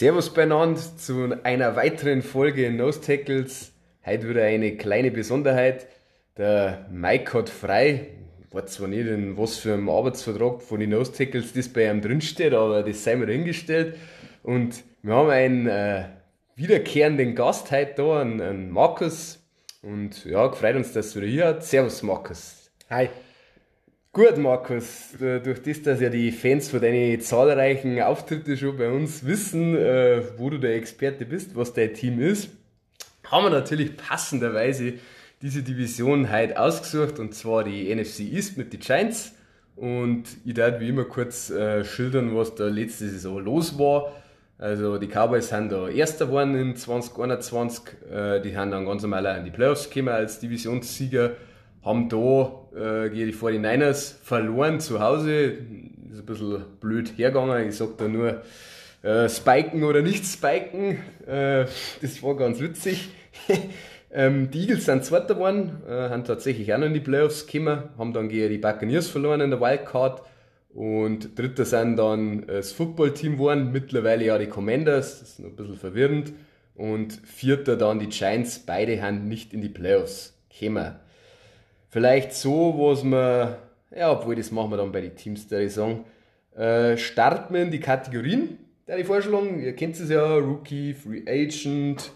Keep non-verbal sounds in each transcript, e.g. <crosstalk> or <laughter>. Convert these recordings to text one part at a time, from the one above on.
Servus beieinander zu einer weiteren Folge Nose Tackles. Heute wieder eine kleine Besonderheit. Der Mike hat frei. Ich weiß zwar nicht, in was für einem Arbeitsvertrag von den Nose Tackles das bei ihm drinsteht, aber das sei mir hingestellt. Und wir haben einen äh, wiederkehrenden Gast heute da, einen, einen Markus. Und ja, gefreut uns, dass du hier. Servus, Markus. Hi. Gut, Markus, durch das, dass ja die Fans von deinen zahlreichen Auftritten schon bei uns wissen, äh, wo du der Experte bist, was dein Team ist, haben wir natürlich passenderweise diese Division heute ausgesucht und zwar die NFC East mit den Giants. Und ich darf wie immer kurz äh, schildern, was da letzte Saison los war. Also die Cowboys sind da Erster geworden in 2021, äh, die haben dann ganz normal in die Playoffs gekommen als Divisionssieger haben da äh, gegen die 49ers verloren zu Hause. Ist ein bisschen blöd hergegangen. Ich sag da nur äh, spiken oder nicht spiken. Äh, das war ganz witzig. <laughs> ähm, die Eagles sind Zweiter geworden, äh, haben tatsächlich auch noch in die Playoffs gekommen, haben dann gegen die Buccaneers verloren in der Wildcard. Und Dritter sind dann das Footballteam geworden, mittlerweile ja die Commanders, das ist noch ein bisschen verwirrend. Und Vierter dann die Giants, beide haben nicht in die Playoffs gekommen. Vielleicht so, was man, ja, obwohl das machen wir dann bei den Teams, der ich sagen, äh, starten wir in die Kategorien, der ich vorschlagen. Ihr kennt es ja, Rookie, Free Agent,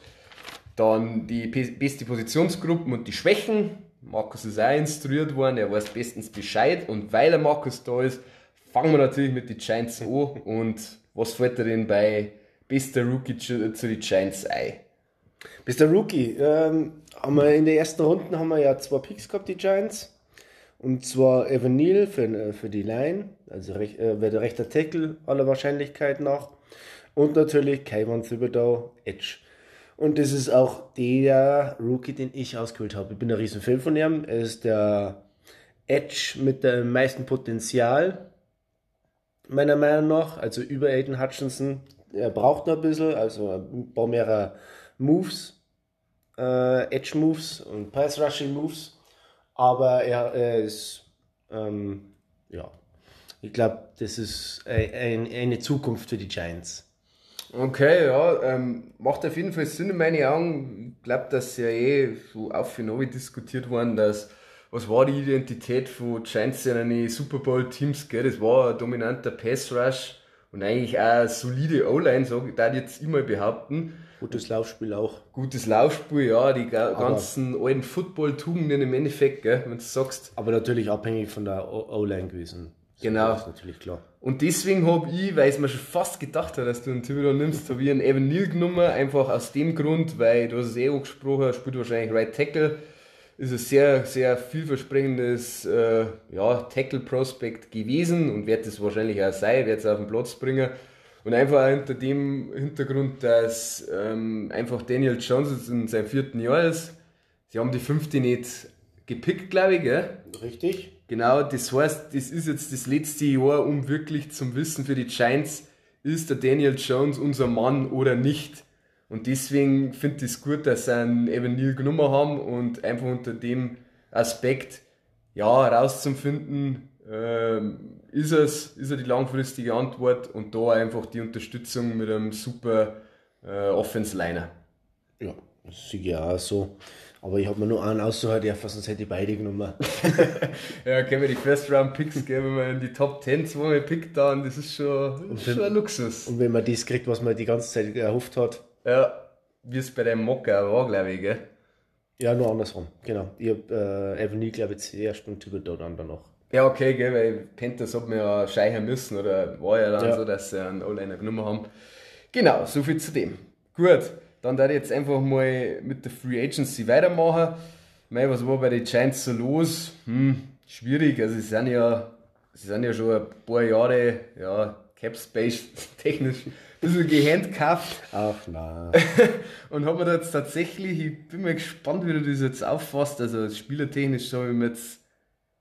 dann die beste Positionsgruppen und die Schwächen. Markus ist auch instruiert worden, er weiß bestens Bescheid und weil er Markus da ist, fangen wir natürlich mit den Giants an und was fällt dir denn bei bester Rookie zu, zu den Giants ein? Bester Rookie, ähm, haben wir in der ersten Runde haben wir ja zwei Picks gehabt, die Giants. Und zwar Evan Neal für, äh, für die Line, also rech, äh, wäre der rechte Tackle aller Wahrscheinlichkeit nach. Und natürlich Kayvon Thibodeau, Edge. Und das ist auch der Rookie, den ich ausgewählt habe. Ich bin ein riesen Fan von ihm. Er ist der Edge mit dem meisten Potenzial, meiner Meinung nach. Also über Aiden Hutchinson. Er braucht noch ein bisschen, also ein paar mehr Moves äh, Edge Moves und Pass Rushing Moves, aber er, er ist, ähm, ja, ich glaube, das ist ein, eine Zukunft für die Giants. Okay, ja, ähm, macht auf jeden Fall Sinn in meinen Augen. Ich glaube, dass ja eh so auf und neu diskutiert worden, dass was war die Identität von Giants in eine Super Bowl Teams, gell? Das war ein dominanter Pass Rush und eigentlich auch eine solide O-Line, so, ich jetzt immer behaupten. Gutes Laufspiel auch. Gutes Laufspiel, ja, die ganzen aber, alten Football-Tugenden im Endeffekt, gell, wenn du sagst. Aber natürlich abhängig von der O-Line gewesen. Genau. Das ist natürlich klar. Und deswegen habe ich, weil es mir schon fast gedacht hat, dass du einen Thibodeau nimmst, habe ich einen Evan Neal genommen, einfach aus dem Grund, weil du hast es eh angesprochen, spielt wahrscheinlich Right Tackle, ist ein sehr, sehr vielversprechendes äh, ja, Tackle-Prospect gewesen und wird es wahrscheinlich auch sein, wird es auf den Platz bringen. Und einfach hinter dem Hintergrund, dass ähm, einfach Daniel Jones in seinem vierten Jahr ist. Sie haben die fünfte nicht gepickt, glaube ich, gell? Richtig. Genau, das heißt, das ist jetzt das letzte Jahr, um wirklich zum Wissen für die Giants, ist der Daniel Jones unser Mann oder nicht. Und deswegen finde ich es gut, dass sie einen Evan Neal genommen haben und einfach unter dem Aspekt, ja, herauszufinden, ähm, ist es, ist er die langfristige Antwort und da einfach die Unterstützung mit einem super äh, Offense-Liner. Ja, das sehe ich auch so. Aber ich habe mir nur einen aussuchen dürfen, sonst hätte ich beide genommen. <laughs> ja, können wir die First Round Picks geben, wenn man in die Top 10 zweimal pickt dann, das ist schon, das ist schon ein Luxus. Und wenn man das kriegt, was man die ganze Zeit erhofft hat. Ja, wie es bei dem Mocker war, glaube ich, gell? Ja, nur andersrum, genau. Ich habe äh, Evan Neal, glaube ich, zuerst und Thibodeau dann danach. Ja, okay, gell, weil Panthers hat man ja scheichern müssen oder war ja dann ja. so, dass sie einen O-Liner genommen haben. Genau, so viel zu dem. Gut, dann werde ich jetzt einfach mal mit der Free Agency weitermachen. Mei, was war bei den Giants so los? Hm, schwierig, also sie sind ja, sie sind ja schon ein paar Jahre, ja, Cap Space <laughs> technisch ein bisschen gehandcuffed. Ach nein. <laughs> und haben wir da jetzt tatsächlich, ich bin mal gespannt, wie du das jetzt auffasst, also spielertechnisch habe ich mir jetzt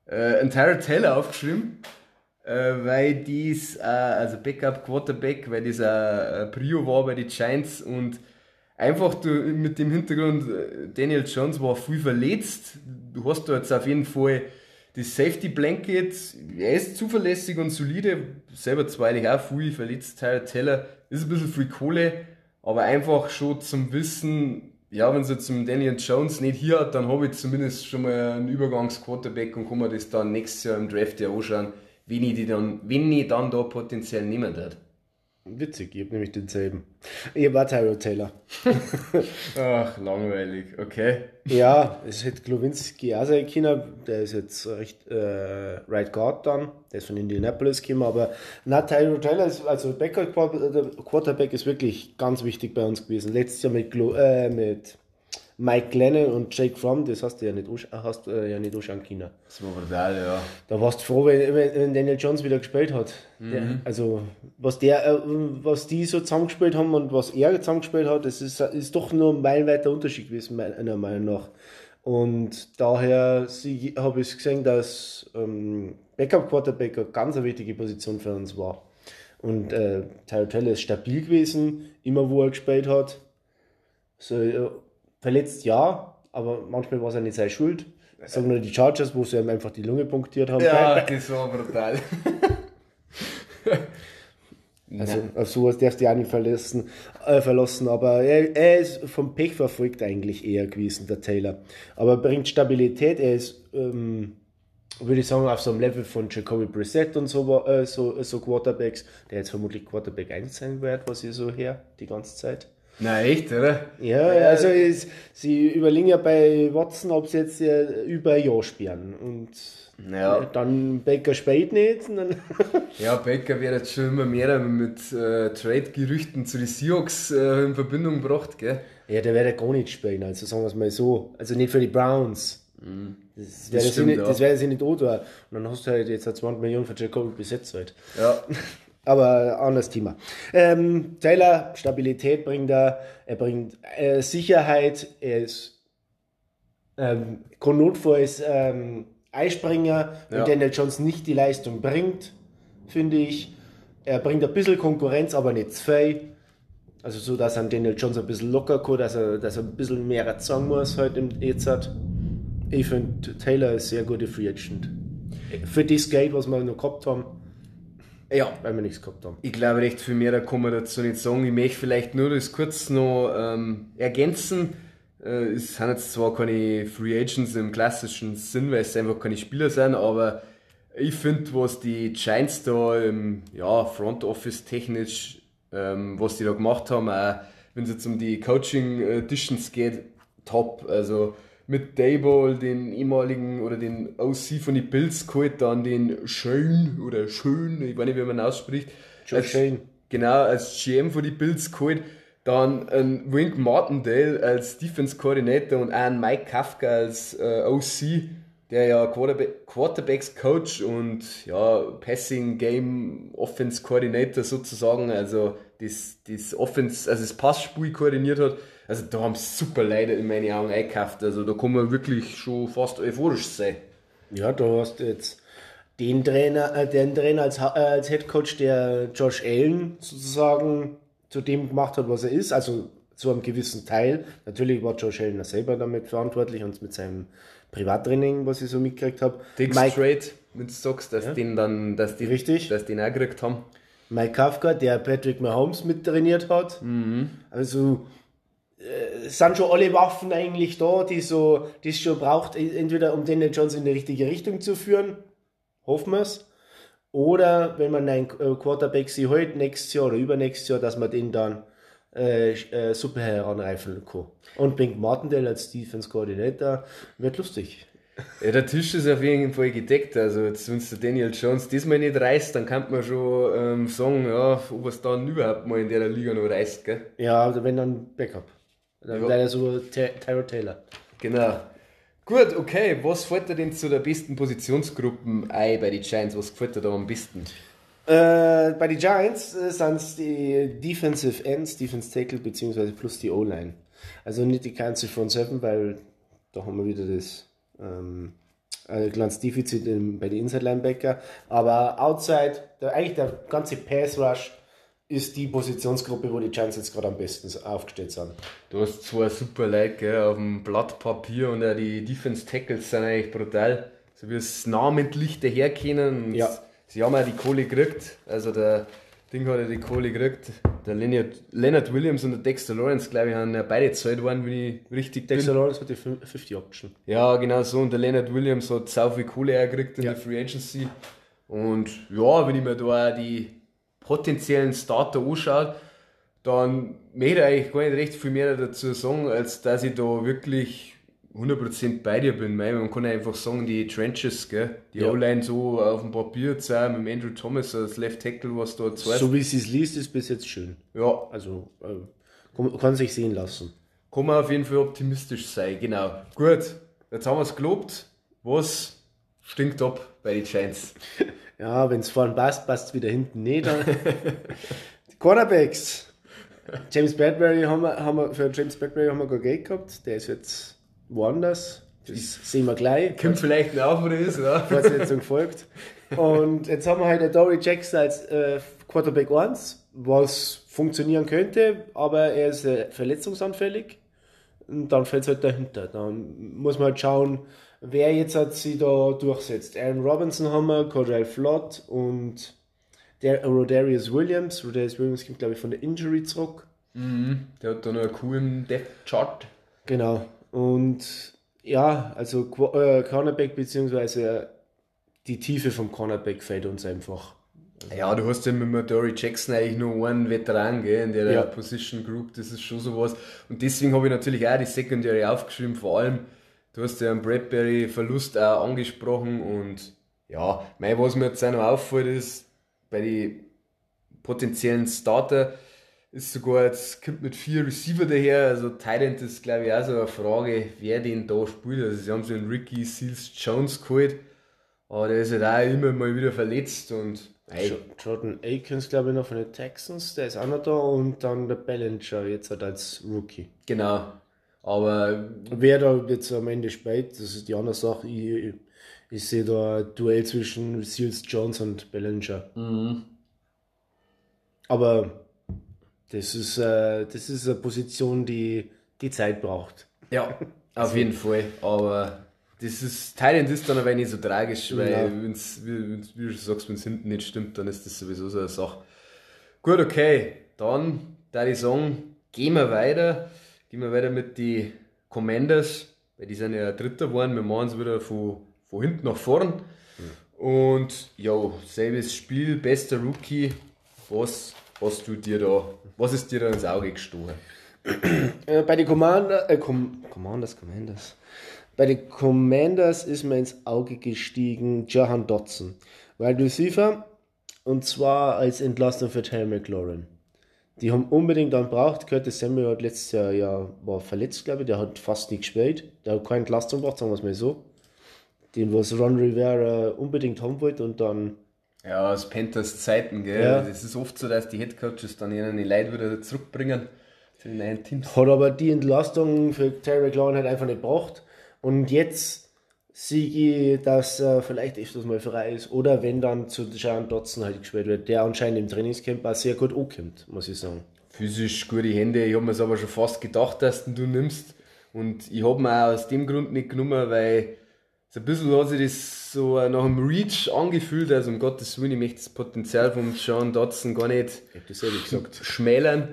äh, ein Tyrell Taylor aufgeschrieben, äh, weil dies, äh, also Backup Quarterback, weil dieser äh, Prio war bei den Giants und einfach du, mit dem Hintergrund, äh, Daniel Jones war viel verletzt. Du hast da jetzt auf jeden Fall das Safety Blanket, er ist zuverlässig und solide, selber zweilich auch viel verletzt, Tyler Teller, ist ein bisschen viel Kohle, aber einfach schon zum Wissen, ja, wenn sie zum Daniel Jones nicht hier hat, dann habe ich zumindest schon mal einen Übergangsquarterback und kann mir das dann nächstes Jahr im Draft ja anschauen, wen ich, die dann, wen ich dann da potenziell nehmen werde. Witzig, ich habe nämlich denselben. Ich war Tyro Taylor. <laughs> Ach, langweilig, okay. Ja, es hätte Glowinski auch sein können. Der ist jetzt recht äh, Right Guard dann. Der ist von Indianapolis gekommen. Aber na, Tyro Taylor ist, also Backup Quarterback ist wirklich ganz wichtig bei uns gewesen. Letztes Jahr mit, Glo äh, mit Mike Glennon und Jake Fromm, das hast du ja nicht, hast, äh, ja nicht anschauen können. Das war brutal, ja. Da warst du froh, wenn, wenn Daniel Jones wieder gespielt hat. Mhm. Der, also, was, der, äh, was die so zusammengespielt haben und was er zusammengespielt hat, das ist, ist doch nur ein meilenweiter Unterschied gewesen, meiner Meinung nach. Und daher habe ich gesehen, dass ähm, Backup Quarterback eine ganz wichtige Position für uns war. Und äh, Tyler Taylor ist stabil gewesen, immer wo er gespielt hat. So, äh, Verletzt ja, aber manchmal war es ja nicht seine Schuld. Sagen nur die Chargers, wo sie ihm einfach die Lunge punktiert haben. Ja, das war brutal. <laughs> also auf sowas darfst du auch nicht verlassen, äh, verlassen. Aber er, er, ist vom Pech verfolgt eigentlich eher gewesen, der Taylor. Aber er bringt Stabilität. Er ist, ähm, würde ich sagen, auf so einem Level von Jacoby Brissett und so, äh, so, so Quarterbacks, der jetzt vermutlich Quarterback 1 sein wird, was ich so her die ganze Zeit. Na echt, oder? Ja, also ist, sie überlegen ja bei Watson, ob sie jetzt äh, über ein Jahr spielen. Und ja. dann Baker spät nicht. <laughs> ja, Baker wird jetzt schon immer mehr mit äh, Trade-Gerüchten zu den Seahawks äh, in Verbindung gebracht, gell? Ja, der wird ja gar nicht spielen, also sagen wir es mal so. Also nicht für die Browns. Mhm. Das, das, stimmt, sie nicht, wäre sie nicht auch Und dann hast du halt jetzt 20 Millionen für Jacoby besetzt halt. Ja. <laughs> Aber anderes Thema. Ähm, Taylor, Stabilität bringt er, er bringt äh, Sicherheit, er ist ähm, notfalls ähm, Eispringer, wenn ja. Daniel Jones nicht die Leistung bringt, finde ich. Er bringt ein bisschen Konkurrenz, aber nicht zwei. Also so, dass er Daniel Jones ein bisschen locker kann, dass er, dass er ein bisschen mehr sagen muss heute im jetzt hat. Ich finde, Taylor ist sehr guter Free Agent. Für das Geld, was wir noch gehabt haben ja. Weil wir nichts gehabt haben. Ich glaube, recht viel mehr da kann man dazu nicht sagen. Ich möchte vielleicht nur das kurz noch ähm, ergänzen. Äh, es sind jetzt zwar keine Free Agents im klassischen Sinn, weil es einfach keine Spieler sind, aber ich finde, was die Giants da im ja, Front Office technisch, ähm, was die da gemacht haben, auch wenn es jetzt um die Coaching Editions geht, top. Also mit Dayball, den ehemaligen oder den OC von den Bills geholt, dann den Schön oder Schön, ich weiß nicht, wie man ausspricht. Joe Shane. Genau, als GM von den Bills geholt. Dann ein Wink Martindale als Defense Coordinator und einen Mike Kafka als äh, OC, der ja Quarterback, Quarterbacks Coach und ja, Passing Game Offense Coordinator sozusagen, also das, das Offense, also das Passspiel koordiniert hat. Also da haben super Leute in meinen Augen eingekauft. Also da kann man wirklich schon fast euphorisch sein. Ja, du hast jetzt den Trainer, äh, den Trainer als, äh, als Head Coach, der Josh Allen sozusagen zu dem gemacht hat, was er ist, also zu einem gewissen Teil. Natürlich war Josh Allen selber damit verantwortlich und mit seinem Privattraining, was ich so mitgekriegt habe. Dick Mike, Straight, wenn du sagst, dass ja. den dann, dass die, Richtig. dass die ihn auch gekriegt haben. Mike Kafka, der Patrick Mahomes mittrainiert hat. Mhm. Also sind schon alle Waffen eigentlich da, die so, die es schon braucht, entweder um Daniel Jones in die richtige Richtung zu führen, hoffen wir es, oder wenn man einen äh, Quarterback sie heute nächstes Jahr oder übernächstes Jahr, dass man den dann äh, äh, super heranreifen kann. Und Pink Martindale als Defense Coordinator wird lustig. Ja, der Tisch ist auf jeden Fall gedeckt. Also, jetzt, wenn der Daniel Jones diesmal nicht reißt, dann kann man schon ähm, sagen, ja, ob es dann überhaupt mal in der Liga noch reißt. Gell? Ja, also wenn dann Backup. Dann ja. wäre so Tyro Taylor. Genau. Gut, okay. Was fällt dir denn zu der besten Positionsgruppen ein bei den Giants? Was gefällt dir da am besten? Äh, bei den Giants äh, sind es die Defensive Ends, Defense Tackle beziehungsweise plus die O-Line. Also nicht die ganze Front 7, weil da haben wir wieder das ähm, ein kleines Defizit bei den Inside Linebacker. Aber outside, der, eigentlich der ganze Pass Rush ist die Positionsgruppe, wo die Giants jetzt gerade am besten aufgestellt sind. Du hast zwei super Leute gell, auf dem Blatt Papier und auch die Defense Tackles sind eigentlich brutal. so wie es namentlich daherkennen. Und Ja. Sie haben auch die Kohle gekriegt. Also der Ding hat ja die Kohle gekriegt. Der Leonard, Leonard Williams und der Dexter Lawrence, glaube ich, haben ja beide gezahlt worden, wenn ich richtig bin. Dexter Lawrence hat die 50 Option. Ja, genau so. Und der Leonard Williams hat sau viel Kohle gekriegt in Ja. der Free Agency. Und ja, wenn ich mir da auch die potenziellen Starter anschaue, dann möchte ich eigentlich gar nicht recht viel mehr dazu sagen, als dass ich da wirklich 100% bei dir bin. Weil man kann einfach sagen, die Trenches, gell? die Ja. O-Line so auf dem Papier sein, mit Andrew Thomas als Left Tackle, was da zwei. So wie sie es liest, ist bis jetzt schön. ja, Also äh, kann, kann sich sehen lassen. kann man auf jeden Fall optimistisch sein, genau. Gut, jetzt haben wir es gelobt. Was stinkt ab bei den Giants? <laughs> Ja, wenn es vorne passt, passt es wieder hinten nicht. Die Cornerbacks. James Bradbury haben wir, haben wir, für James Bradbury haben wir gar Geld gehabt. Der ist jetzt woanders. Das sehen wir gleich. Kommt vielleicht auf, wo der ist, ja. <laughs> Fortsetzung folgt. Und jetzt haben wir halt den Dory Jackson als äh, Quarterback 1, was funktionieren könnte, aber er ist äh, verletzungsanfällig. Und dann fällt es halt dahinter. Dann muss man halt schauen, wer jetzt hat sie da durchsetzt. Aaron Robinson haben wir, Cordell Flott und der Rodarius Williams. Rodarius Williams kommt, glaube ich, von der Injury zurück. Der hat da noch einen coolen Depth Chart. Genau. Und ja, also äh, Cornerback beziehungsweise die Tiefe vom Cornerback fällt uns einfach. Ja, du hast ja mit Dory Jackson eigentlich nur einen Veteran gell, in der Ja. Position Group, das ist schon sowas. Und deswegen habe ich natürlich auch die Secondary aufgeschrieben, vor allem, du hast ja einen Bradbury-Verlust auch angesprochen und ja, mein, was mir jetzt auch noch auffällt, ist, bei den potenziellen Starter ist sogar jetzt, kommt mit vier Receiver daher, also Thailand ist glaube ich auch so eine Frage, wer den da spielt. Also sie haben so einen Ricky Seals Jones geholt, aber der ist halt auch immer mal wieder verletzt und ey, Jo- Jordan Akins, glaube ich, noch von den Texans, der ist auch noch da und dann der Ballinger jetzt halt als Rookie. Genau. Aber Wer da jetzt am Ende spielt, das ist die andere Sache. Ich, ich sehe da ein Duell zwischen Seals Jones und Ballinger. Aber das ist, äh, das ist eine Position, die die Zeit braucht. ja, <laughs> auf jeden Fall. Aber das ist, Thailand ist dann aber nicht so tragisch, weil Ja. wenn's, wenn's- wie du sagst, wenn es hinten nicht stimmt, dann ist das sowieso so eine Sache. Gut, okay. Dann, da ich sagen, gehen wir weiter. Gehen wir weiter mit den Commanders, weil die sind ja Dritter geworden. Wir machen es wieder von, von hinten nach vorn. Und ja, selbes Spiel, bester Rookie. Was hast du dir da, was ist dir da ins Auge gestochen? <clears throat> Äh, bei den Commander, äh, Com Commanders, Commanders. Bei den Commanders ist mir ins Auge gestiegen Jahan Dotson. Weil Receiver, und zwar als Entlastung für Terry McLaurin. Die haben unbedingt dann braucht. Curtis Samuel hat letztes Jahr ja, war verletzt, glaube ich. Der hat fast nicht gespielt. Der hat keine Entlastung gebracht, sagen wir es mal so. Den, was Ron Rivera unbedingt haben wollte und dann Ja, aus Panthers Zeiten, gell? Ja. Es ist oft so, dass die Headcoaches dann ihnen die Leute wieder zurückbringen zu den neuen Teams. Hat aber die Entlastung für Terry McLaurin halt einfach nicht gebracht. Und jetzt ich, dass er vielleicht öfters mal frei ist. Oder wenn dann zu Jahan Dotson halt gespielt wird, der anscheinend im Trainingscamp auch sehr gut ankommt, muss ich sagen. Physisch gute Hände, ich habe mir es aber schon fast gedacht, dass du nimmst. Und ich habe mir auch aus dem Grund nicht genommen, weil so ein bisschen hat sich das so nach dem Reach angefühlt, also um Gottes Willen, ich möchte das Potenzial von Sean Dotson gar nicht Ich hab das gesagt. schmälern.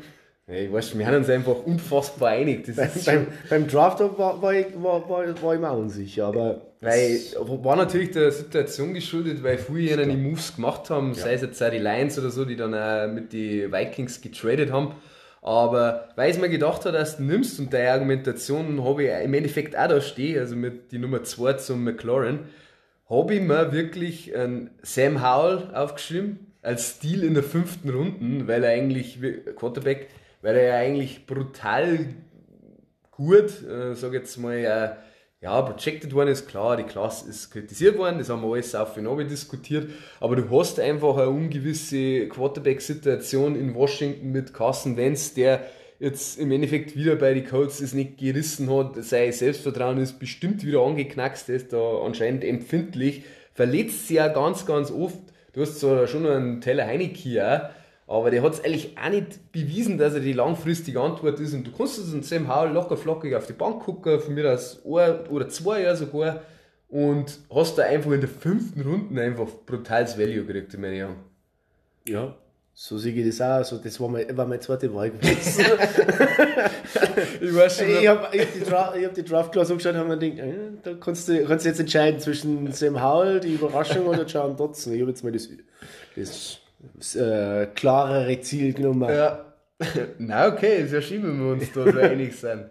Ja, ich weiß, wir haben uns einfach unfassbar einig. Das ist beim, beim Draft war, war, ich, war, war, war ich mir unsicher, aber Weil, war natürlich der Situation geschuldet, weil viele ihnen die Moves gemacht haben, sei es jetzt auch die Lions oder so, die dann auch mit den Vikings getradet haben. Aber weil ich mir gedacht habe, dass du nimmst und deine Argumentation habe ich im Endeffekt auch da stehen, also mit die Nummer 2 zum McLaurin, habe ich mir wirklich einen Sam Howell aufgeschrieben als Stil in der fünften Runde, weil er eigentlich, Quarterback, weil er ja eigentlich brutal gut, äh, sag jetzt mal, äh, ja, projected worden ist, klar, die Klasse ist kritisiert worden, das haben wir alles auf und runter diskutiert, aber du hast einfach eine ungewisse Quarterback-Situation in Washington mit Carson Wentz, der jetzt im Endeffekt wieder bei den Colts es nicht gerissen hat, sein Selbstvertrauen ist bestimmt wieder angeknackst, der ist da anscheinend empfindlich, verletzt sich ja ganz, ganz oft, du hast zwar schon einen Teller Heineke auch, aber der hat es eigentlich auch nicht bewiesen, dass er die langfristige Antwort ist. Und du kannst es einen Sam Howell locker flockig auf die Bank gucken, von mir aus ein oder zwei Jahre sogar. und hast da einfach in der fünften Runde einfach brutales Value gekriegt, in meinen Augen. Ja, so sehe ich das auch. Also, das war, mein, war meine zweite Wahl gewesen. <laughs> Ich weiß schon. ich habe die, Dra hab die Draft Clause angeschaut und habe mir gedacht, äh, da kannst du, kannst du jetzt entscheiden zwischen Sam Howell, die Überraschung, oder John Dotson. Ich habe jetzt mal das, das äh, klarere Ziel genommen. Ja. <laughs> Na okay, ist ja schön, wenn wir uns da so <laughs> einig sind.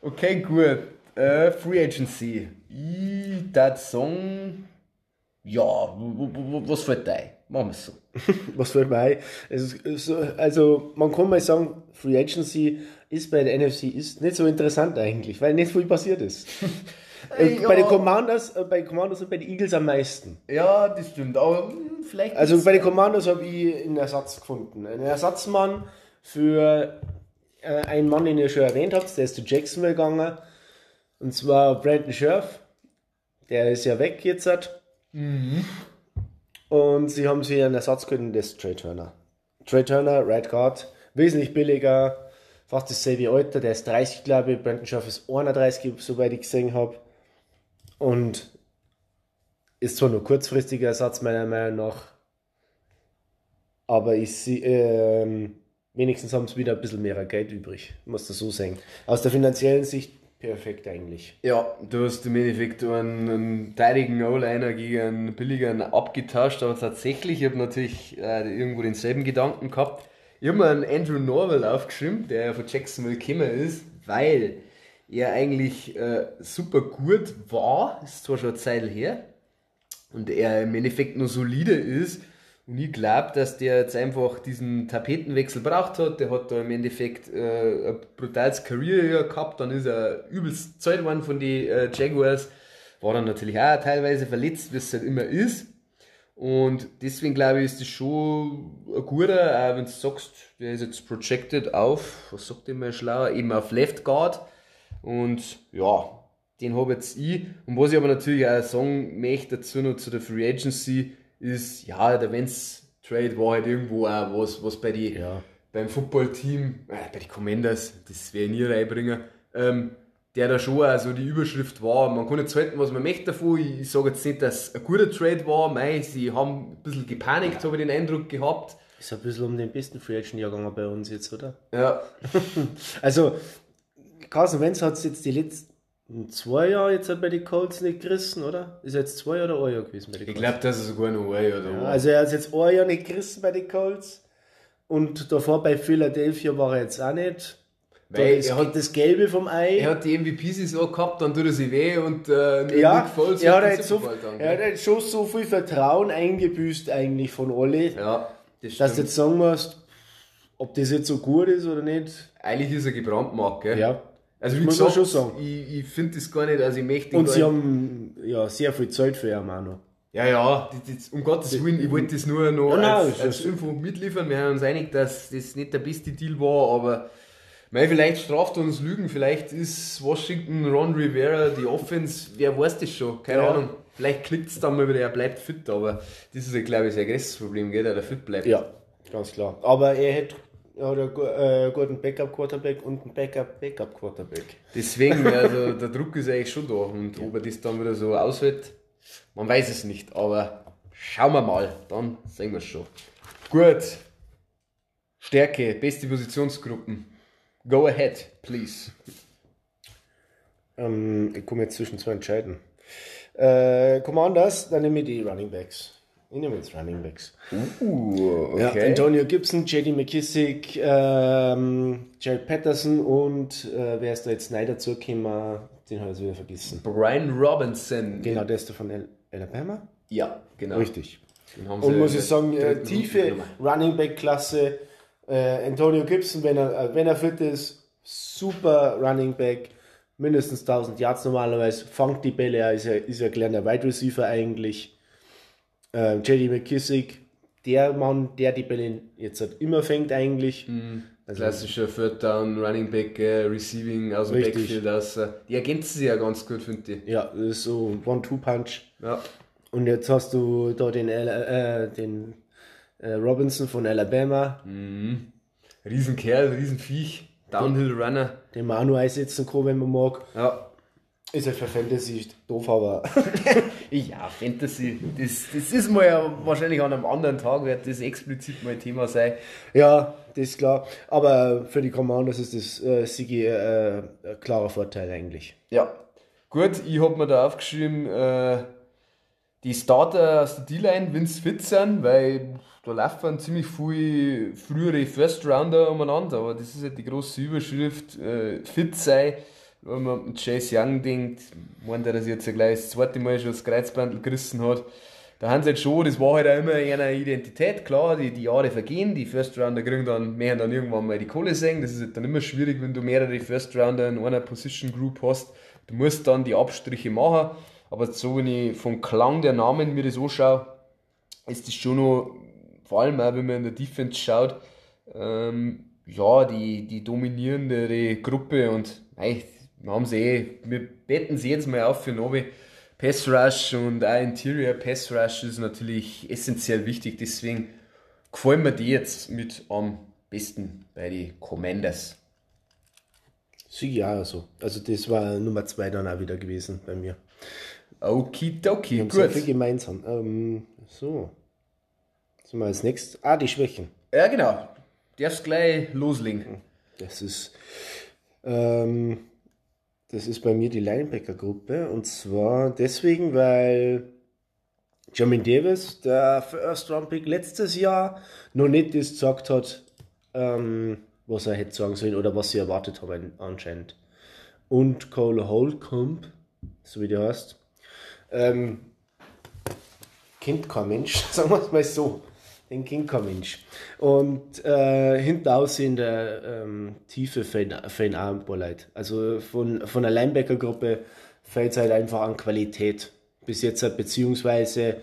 Okay, gut. Äh, Free Agency. Ich dat sagen, ja, was fällt dir ein? Machen wir es so. <laughs> Was fällt mir ein? Also, so- also, man kann mal sagen, Free Agency ist bei der NFC ist nicht so interessant eigentlich, weil nicht viel passiert ist. Äh, Ja. Bei den Commanders, äh, bei den Commanders und bei den Eagles am meisten. Ja, das stimmt, aber hm, vielleicht. Also bei den Commandos habe ich einen Ersatz gefunden. Einen Ersatzmann für äh, einen Mann, den ihr schon erwähnt habt, der ist zu Jacksonville gegangen. Und zwar Brandon Scherf. Der ist ja weg jetzt. Hat. Und sie haben sich einen Ersatz und das ist Trey Turner. Trey Turner, Right Guard, wesentlich billiger, fast dasselbe Alter, der ist 30, glaube ich. Brandon Scherf ist 31, soweit ich gesehen habe. Und ist zwar nur kurzfristiger Ersatz, meiner Meinung nach. Aber ich sehe, ähm, wenigstens haben sie wieder ein bisschen mehr Geld übrig, muss das so sagen. Aus der finanziellen Sicht perfekt eigentlich. Ja, du hast im Endeffekt einen, einen teiligen O-Liner gegen einen billigeren abgetauscht, aber tatsächlich, ich habe natürlich äh, irgendwo denselben Gedanken gehabt. Ich habe mir einen Andrew Norwell aufgeschrieben, der ja von Jacksonville gekommen ist, weil er eigentlich äh, super gut war, ist zwar schon eine Zeit her, und er im Endeffekt nur solide ist. Und ich glaube, dass der jetzt einfach diesen Tapetenwechsel braucht hat. Der hat da im Endeffekt äh, ein brutales Career gehabt. Dann ist er übelst Zeit worden von den äh, Jaguars. War dann natürlich auch teilweise verletzt, wie es halt immer ist. Und deswegen glaube ich, ist das schon ein guter, auch wenn du sagst, der ist jetzt projected auf, was sagt mal schlauer, eben auf Left Guard. Und ja, den habe jetzt ich. Und was ich aber natürlich auch sagen möchte dazu noch zu der Free Agency, ist, ja, der Vance Trade war halt irgendwo auch was, was bei die, Ja. beim Footballteam, äh, bei den Commanders, das werde ich nie reinbringen, ähm, der da schon auch so die Überschrift war. Man kann jetzt halten, was man möchte davon. Ich, ich sage jetzt nicht, dass es ein guter Trade war. Mei, sie haben ein bisschen gepanikt, habe ich den Eindruck gehabt. Ist ein bisschen um den besten Free Agent Jahrgang bei uns jetzt, oder? Ja, <laughs> Also, Carson Wentz hat es jetzt die letzten zwei Jahre jetzt bei den Colts nicht gerissen, oder? Ist er jetzt zwei oder ein Jahr gewesen bei den ich Colts? glaube, das ist sogar noch way oder Ja, also er hat jetzt ein Jahr nicht gerissen bei den Colts. Und davor bei Philadelphia war er jetzt auch nicht. Weil er hat- das Gelbe vom Ei. Er hat die MVP-Saison gehabt, dann tut er sich weh und äh, ja, Nick Foles er hat, jetzt so, dann, er hat jetzt schon so viel Vertrauen eingebüßt eigentlich von alle, Ja, das dass du jetzt sagen musst, ob das jetzt so gut ist oder nicht. Eigentlich ist er gebrandmarkt, gell? Ja. Also wie Muss man gesagt, schon sagen. ich, ich finde das gar nicht, also ich möchte Und sie haben ja sehr viel Zeit für ihn auch noch. Ja, ja, das, das, um Gottes Willen, ich wollte das nur noch Ja, als, als Info mitliefern. Wir haben uns einig, dass das nicht der beste Deal war, aber mei, vielleicht straft uns Lügen, vielleicht ist Washington, Ron Rivera, die Offense, wer weiß das schon, keine Ja. Ahnung. Vielleicht klickt es dann mal wieder, er bleibt fit, aber das ist ja, glaube ich, sein größtes Problem, gell, dass er fit bleibt. Ja, ganz klar. Aber er hätte gu- äh, guten Backup-Quarterback und einen Backup-Backup-Quarterback. Deswegen, also der Druck ist eigentlich schon da. Und ob er das dann wieder so aushält, man weiß es nicht. Aber schauen wir mal, dann sehen wir es schon. Gut. Stärke, beste Positionsgruppen. Go ahead, please. Ähm, ich komme jetzt zwischen zwei entscheiden. Äh, Commanders, dann nehme ich die Running Backs. Ich nehme jetzt Running Backs. Uh, Ja, Antonio Gibson, JD McKissick, ähm, Jared Patterson und äh, wer ist da jetzt neu dazu gekommen? Den habe ich jetzt wieder vergessen. Brian Robinson. Genau, der ist der von Al- Alabama? Ja, genau. Richtig. Und muss ich sagen, äh, tiefe. Running Back Klasse. Äh, Antonio Gibson, wenn er, äh, wenn er fit ist, super Running Back. Mindestens 1000 Yards normalerweise. Fangt die Bälle, er ist ja, ist ja ein kleiner Wide Receiver eigentlich. Äh, JD McKissick, der Mann, der die Bälle jetzt halt immer fängt eigentlich. Mhm. Also, Klassischer Third Down, Running Back, äh, Receiving aus dem Richtig. Backfield. Aus, äh, die ergänzen sich ja ganz gut, finde ich. ja, das ist so ein One-Two-Punch. Ja. Und jetzt hast du da den, äh, den äh, Robinson von Alabama, Riesenkerl, Riesenviech, Downhill Runner. den man auch noch einsetzen kann, wenn man mag. Ja. Ist halt für Fantasy doof, aber. <laughs> ja, Fantasy, das, das ist mal ja wahrscheinlich an einem anderen Tag, wird das explizit mal Thema sein. Ja, das ist klar. Aber für die Commanders ist das äh, Sigi äh, ein klarer Vorteil eigentlich. Ja. Gut, ich habe mir da aufgeschrieben, äh, die Starter aus der D-Line, Vince fit sind, weil da laufen ziemlich viele frühere First Rounder umeinander, aber das ist halt die große Überschrift, äh, fit sein wenn man an Chase Young denkt, meint er, dass er jetzt gleich das zweite Mal schon das Kreuzband gerissen hat. Da haben sie halt schon, das war halt auch immer eine Identität, klar, die, die Jahre vergehen, die First Rounder kriegen dann, mehr dann irgendwann mal die Kohle sehen. Das ist halt dann immer schwierig, wenn du mehrere First Rounder in einer Position Group hast. Du musst dann die Abstriche machen. Aber so, wenn ich vom Klang der Namen mir das anschaue, ist das schon noch, vor allem auch wenn man in der Defense schaut, ähm, ja, die, die dominierendere Gruppe und ey, wir haben eh, wir betten sie jetzt mal auf für Novi. Pass Rush und auch Interior Pass Rush ist natürlich essentiell wichtig, deswegen gefallen mir die jetzt mit am besten bei den Commanders. Sie ja, so. Also das war Nummer zwei dann auch wieder gewesen bei mir. Okidoki, gut. Sehr viel gemeinsam. Ähm, so. Sind wir als nächstes. Ah, die Schwächen. Ja, genau. Darfst gleich loslegen. Das ist. Ähm, das ist bei mir die Linebacker-Gruppe. Und zwar deswegen, weil Jamin Davis, der First-Round-Pick letztes Jahr, noch nicht das gesagt hat, ähm, was er hätte sagen sollen oder was sie erwartet haben anscheinend. Und Cole Holcomb, so wie der heißt, ähm, kennt kein Mensch, <laughs> sagen wir es mal so den kennt kein Mensch. Und äh, hinaus in der ähm, Tiefe fehlen auch ein paar Leute. Also von, von der Linebacker-Gruppe fällt es halt einfach an Qualität. Bis jetzt hat beziehungsweise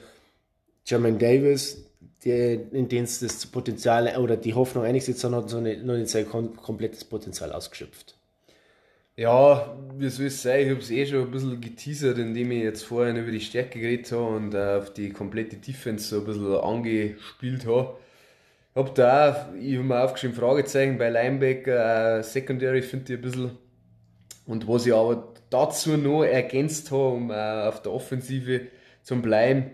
Jermaine Davis, der, in dem es das Potenzial oder die Hoffnung eingesetzt hat, hat noch nicht, noch nicht sein komplettes Potenzial ausgeschöpft. Ja, wie soll es sein? Ich habe es eh schon ein bisschen geteasert, indem ich jetzt vorhin über die Stärke geredet habe und auf die komplette Defense so ein bisschen angespielt habe. Ich habe da auch, ich habe mir aufgeschrieben, Fragezeichen bei Linebacker, äh, Secondary finde ich ein bisschen. Und was ich aber dazu noch ergänzt habe, um äh, auf der Offensive zu bleiben,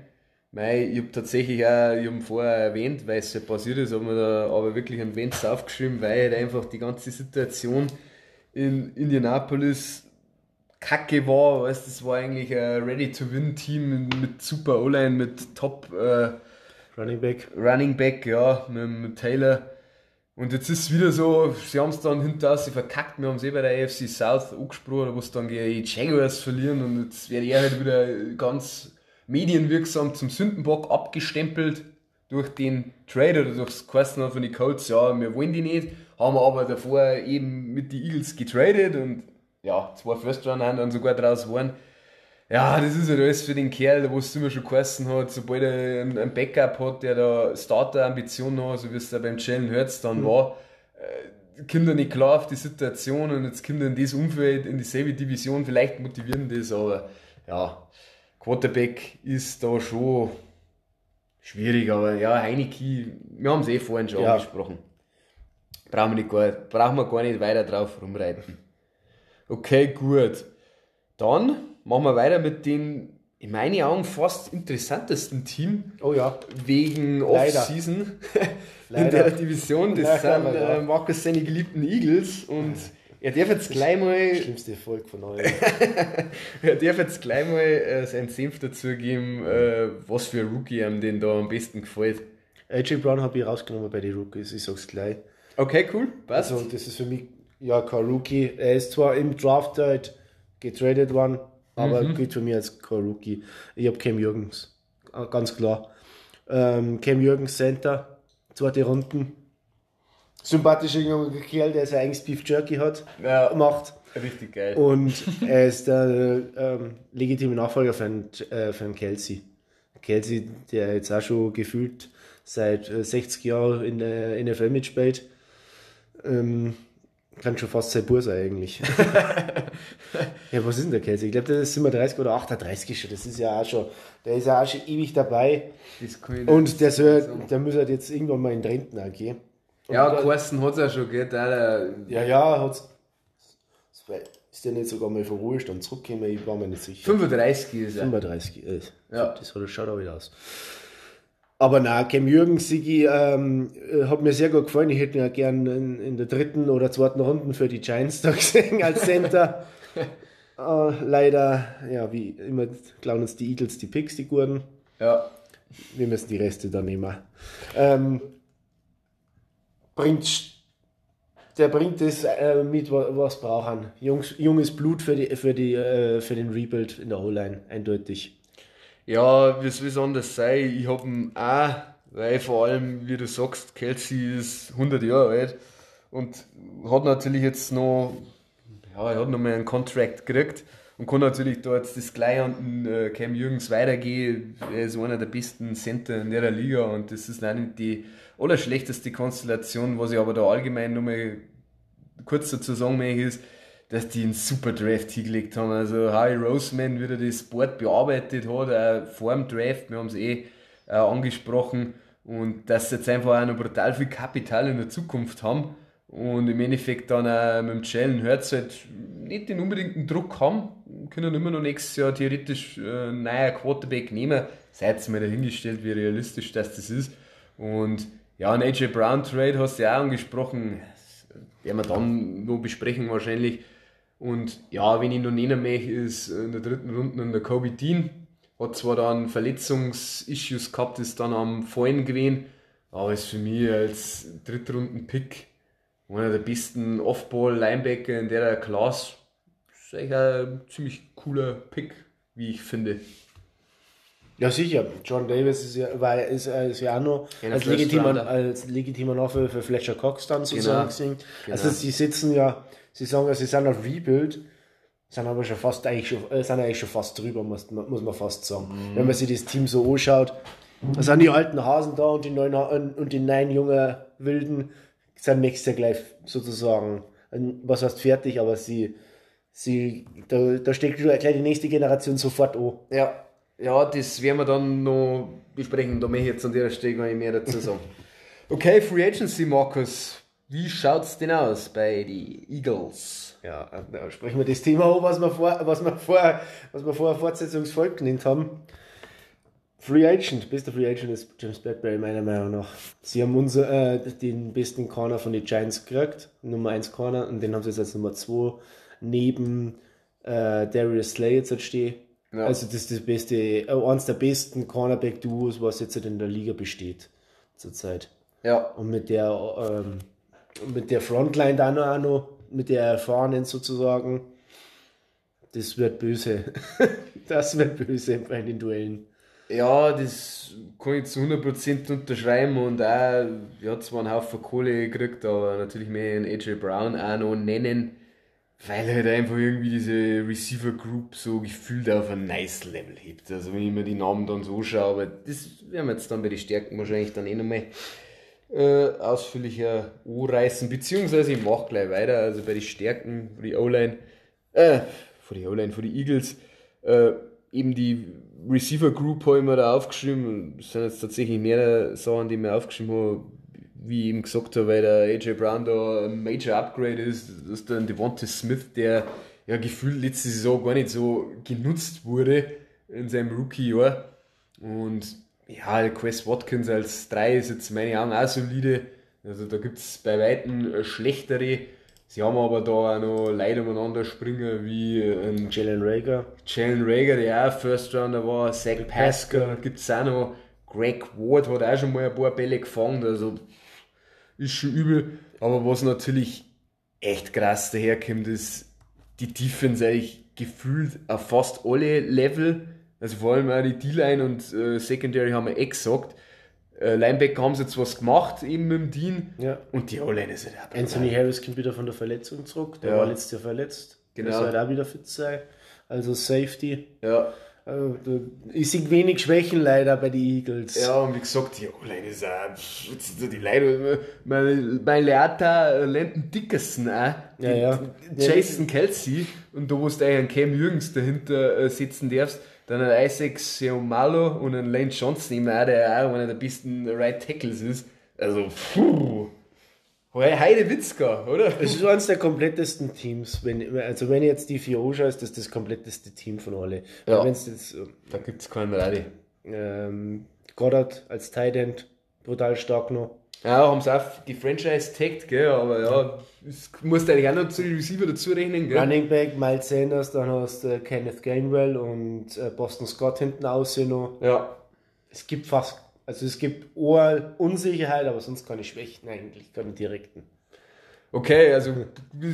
Mei, ich habe tatsächlich auch, ich habe vorher erwähnt, weil es ja passiert ist, habe mir da aber wirklich ein Wenz aufgeschrieben, weil halt einfach die ganze Situation in Indianapolis kacke war. Weißt, das war eigentlich ein Ready-to-Win-Team mit super O-Line, mit Top äh, Running Back. Running Back, ja, mit, mit Taylor. Und jetzt ist es wieder so, sie haben es dann hinter sie verkackt. Wir haben es eh bei der AFC South angesprochen, wo es dann gegen die Jaguars verlieren. Und jetzt wäre er halt wieder ganz medienwirksam zum Sündenbock abgestempelt durch den Trade oder durch das Kosten von den Colts. Ja, wir wollen die nicht haben wir aber davor eben mit den Eagles getradet und ja, zwei First Runner haben dann sogar draus waren. Ja, das ist halt alles für den Kerl, wo es immer schon geheißen hat, sobald er einen Backup hat, der da Starter-Ambitionen hat, so wie es da beim Jalen Hurts dann mhm. war, äh, Kinder nicht klar auf die Situation und jetzt Kinder in das Umfeld, in dieselbe Division, vielleicht motivieren das, aber ja, Quarterback ist da schon schwierig, aber ja, Heineke, wir haben es eh vorhin schon ja. angesprochen. Brauchen wir, nicht gar, brauchen wir gar nicht weiter drauf rumreiten. Okay, gut. Dann machen wir weiter mit dem, in meinen Augen, fast interessantesten Team. Oh ja. Wegen Off-Season <laughs> in der Division. Das Leider, sind äh, Markus seine geliebten Eagles und er darf jetzt gleich mal. Schlimmste Erfolg von euch. <laughs> er darf jetzt gleich mal äh, seinen Senf dazugeben, äh, was für ein Rookie ihm den da am besten gefällt. AJ Brown habe ich rausgenommen bei den Rookies, ich sag's gleich. Okay, cool. Passt. Also, das ist für mich ja kein Rookie. Er ist zwar im Draft halt getradet worden, aber mhm. gilt für mich als kein Rookie. Ich habe Cam Jürgens, äh, ganz klar. Ähm, Cam Jürgens Center, zweite Runden. Sympathischer junger Kerl, der sein eigenes Beef Jerky hat, ja, macht. Richtig geil. Und <laughs> er ist der ähm, legitime Nachfolger von, äh, von Kelsey. Kelsey, der jetzt auch schon gefühlt seit 60 äh, Jahren in der NFL mitspielt ähm, kann schon fast sein Bur sein eigentlich. <laughs> ja, was ist denn der Käse? Ich glaube, der ist 37 oder 38 schon. Das ist ja auch schon, der ist ja auch schon ewig dabei. Und der, soll, der muss halt jetzt irgendwann mal in Renten auch gehen. Und ja, Carsten hat es ja schon, gell? Der, ja, ja, hat Ist der nicht sogar mal vom Ruhestand zurückgekommen? Ich war mir nicht sicher. 35 ist er. 35, äh, Ja. das hat, schaut auch wieder aus. Aber na, Cam Jürgens, Sigi, ähm, äh, hat mir sehr gut gefallen. Ich hätte ihn ja gern in, in der dritten oder zweiten Runde für die Giants da <laughs> gesehen als Center. <laughs> äh, leider, ja, wie immer, klauen uns die Eagles die Picks, die Gurden. Ja. Wir müssen die Reste dann nehmen. Ähm, bringt, der bringt es äh, mit, wa- was brauchen. Jungs, junges Blut für, die, für, die, äh, für den Rebuild in der O-Line, eindeutig. Ja, wie soll es anders sein? Ich habe ihn auch, weil vor allem, wie du sagst, Kelsey ist 100 Jahre alt und hat natürlich jetzt noch, ja, er hat noch mal einen Contract gekriegt und kann natürlich da jetzt das gleich an den äh, Cam Jürgens weitergehen. Er ist einer der besten Center in der Liga und das ist auch nicht die allerschlechteste Konstellation, was ich aber da allgemein noch mal kurz dazu sagen möchte, ist, dass die einen super Draft hingelegt haben. Also Harry Roseman, wie er das Board bearbeitet hat, auch vor dem Draft, wir haben es eh äh, angesprochen, und dass sie jetzt einfach auch noch brutal viel Kapital in der Zukunft haben und im Endeffekt dann auch mit dem Jalen Hurts halt nicht den unbedingten Druck haben, können immer noch nächstes Jahr theoretisch äh, neuen Quarterback nehmen. Seid mal dahingestellt, wie realistisch das, das ist. Und ja, ein AJ Brown Trade hast du ja auch angesprochen, werden wir dann noch besprechen wahrscheinlich. Und ja, wenn ich noch nennen möchte, ist in der dritten Runde der Kobe Dean. Hat zwar dann Verletzungsissues gehabt, ist dann am Fallen gewesen, aber ist für mich als Drittrunden-Pick einer der besten Off-Ball-Linebacker in der Class. Ist eigentlich ein ziemlich cooler Pick, wie ich finde. Ja, sicher. John Davis ist ja, war, ist, äh, ist ja auch noch Ja, als legitimer, als legitimer Nachfolger für Fletcher Cox dann sozusagen Genau. gesehen. Genau. Also sie sitzen ja, sie sagen sie sind auf Rebuild, sind aber schon fast eigentlich schon, äh, sind eigentlich schon fast drüber, muss, man- muss man fast sagen. Mhm. Wenn man sich das Team so anschaut, da sind die alten Hasen da und die neuen und die neuen jungen Wilden sind nächstes Jahr gleich sozusagen, ähm, was heißt fertig, aber sie, sie, da, da steckt gleich die nächste Generation sofort an. Ja, ja, das werden wir dann noch besprechen. Da möchte ich jetzt an der Stelle gar nicht mehr dazu sagen. <laughs> Okay, Free Agency, Markus. Wie schaut's denn aus bei den Eagles? Ja, da sprechen wir das Thema an, was wir vor, was wir vor, was wir vorher Fortsetzungsfolge genannt haben. Free Agent, bester Free Agent ist James Bradbury meiner Meinung nach. Sie haben unser, äh, den besten Corner von den Giants gekriegt, Nummer 1 Corner, und den haben sie jetzt als Nummer 2 neben äh, Darius Slay jetzt halt stehen. Ja. Also das ist das beste, äh, eines der besten Cornerback-Duos, was jetzt halt in der Liga besteht zurzeit. Ja, Und mit der, ähm, mit der Frontline dann auch noch, mit der erfahrenen sozusagen, das wird böse. <laughs> das wird böse bei den Duellen. ja, das kann ich zu 100% unterschreiben und auch, hat zwar einen Haufen Kohle gekriegt, aber natürlich mehr einen AJ Brown auch noch nennen, weil halt einfach irgendwie diese Receiver Group so gefühlt auf ein nice Level hebt. Also wenn ich mir die Namen dann so schaue, aber das werden wir jetzt dann bei den Stärken wahrscheinlich dann eh nochmal äh, ausführlicher anreißen, beziehungsweise ich mache gleich weiter, also bei den Stärken, für die O-Line, äh, für die O-Line, für die Eagles, äh, eben die Receiver Group habe ich mir da aufgeschrieben, das sind jetzt tatsächlich mehrere Sachen, die ich mir aufgeschrieben habe, wie ich eben gesagt habe, weil der AJ Brown da ein Major Upgrade ist, dass der Devonta Smith, der ja gefühlt letzte Saison gar nicht so genutzt wurde in seinem Rookie-Jahr. Und ja, Quest Watkins als 3 ist jetzt meine Augen auch solide. Also da gibt es bei Weitem äh, schlechtere. Sie haben aber da auch noch Leute umeinander springen, wie ein Jalen Rager. Jalen Rager, der auch First Rounder war, Zach Pascal, gibt es auch noch. Greg Ward hat auch schon mal ein paar Bälle gefangen, also ist schon übel. Aber was natürlich echt krass daherkommt, ist die Defense eigentlich gefühlt auf fast alle Level. Also vor allem auch die D-Line und äh, Secondary haben wir eh gesagt. Äh, Linebacker haben sie jetzt was gemacht, eben mit dem Dean. Ja. Und die O-Line ist halt auch Anthony Harris kommt wieder von der Verletzung zurück. Der Ja. war letztes Jahr verletzt. Genau. Der soll halt auch wieder fit sein. Also Safety. Ja. Also, ich sehe wenig Schwächen leider bei den Eagles. Ja, und wie gesagt, die O-Line ist auch, die Leute, mein, mein Leata, äh, Landon Dickerson auch, Ja, ja. Jason Kelsey, und da wo du einen Cam Jürgens dahinter äh, sitzen darfst, dann ein Isaac Seumalo und ein Lane Johnson, auch, der auch einer der besten Right Tackles ist. Also, puh, Heide Witzka, oder? Es ist eines der komplettesten Teams. Wenn, also wenn jetzt die vier anschaue, ist das das kompletteste Team von alle. Ja. Jetzt, Da gibt es keinen Rallye. ähm, Goddard als Tight End, brutal stark noch. Ja, haben sie auch die Franchise taggt, gell, aber ja, das musst du eigentlich auch noch zu den Receiver dazu rechnen, gell? Running Back, Miles Sanders, dann hast du Kenneth Gainwell und äh, Boston Scott hinten aussehen noch. Ja. Es gibt fast, also es gibt Ohr Unsicherheit, aber sonst keine Schwächen eigentlich, keine direkten. Okay, also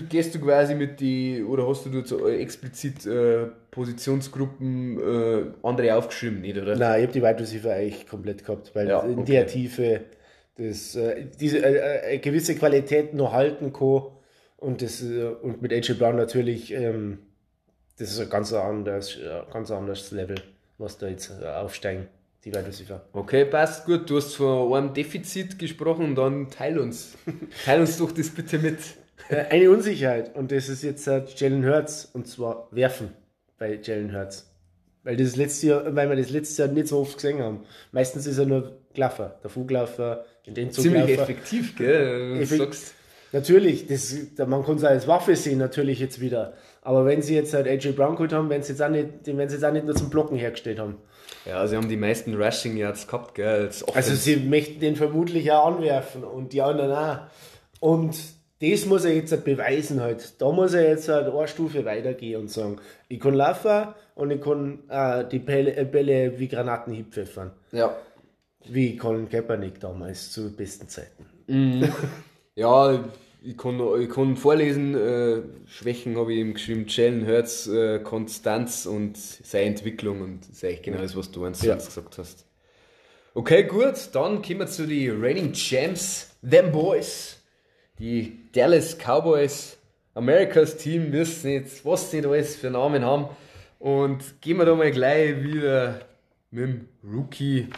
gehst du quasi mit die, oder hast du dort so explizit äh, Positionsgruppen äh, andere aufgeschrieben, nicht, oder? Nein, ich habe die Wide Receiver eigentlich komplett gehabt, weil Ja, in okay. der Tiefe das, äh, diese äh, äh, gewisse Qualität noch halten kann und, das, äh, und mit AJ Brown natürlich, ähm, das ist ein ganz anderes, äh, ganz anderes Level, was da jetzt aufsteigen, die Wide Receiver. Okay, passt gut. Du hast von einem Defizit gesprochen, dann teil uns. <laughs> teil uns doch das bitte mit. Eine Unsicherheit und das ist jetzt Jalen Hurts und zwar werfen bei Jalen Hurts. Weil, das letzte Jahr, weil wir das letztes Jahr nicht so oft gesehen haben. Meistens ist er nur Klaffer, der Fuglaufer, in den Ziemlich Zuglaufer. effektiv, gell? <laughs> Effekt- sagst, Natürlich, das, da- man kann es als Waffe sehen, natürlich jetzt wieder. Aber wenn sie jetzt halt AJ Brown geholt haben, wenn sie jetzt auch nicht, werden sie jetzt auch nicht nur zum Blocken hergestellt haben. ja, sie haben die meisten Rushing Yards gehabt, gell? Als Also sie möchten den vermutlich auch anwerfen und die anderen auch. Und das muss er jetzt halt beweisen halt. Da muss er jetzt halt eine Stufe weitergehen und sagen, ich kann laufen und ich kann äh, die Bälle, äh, Bälle wie Granaten hinpfeffern. ja. Wie Colin Kaepernick damals zu besten Zeiten. <laughs> Ja, ich kann, ich kann vorlesen, äh, Schwächen habe ich ihm geschrieben, Jalen Hurts, äh, Konstanz und seine Entwicklung und das ist eigentlich genau das, was du eins Ja. gesagt hast. Okay, gut, dann kommen wir zu den Reigning Champs, them Boys, die Dallas Cowboys, Americas Team, wissen jetzt, was sie da alles für Namen haben und gehen wir da mal gleich wieder mit dem Rookie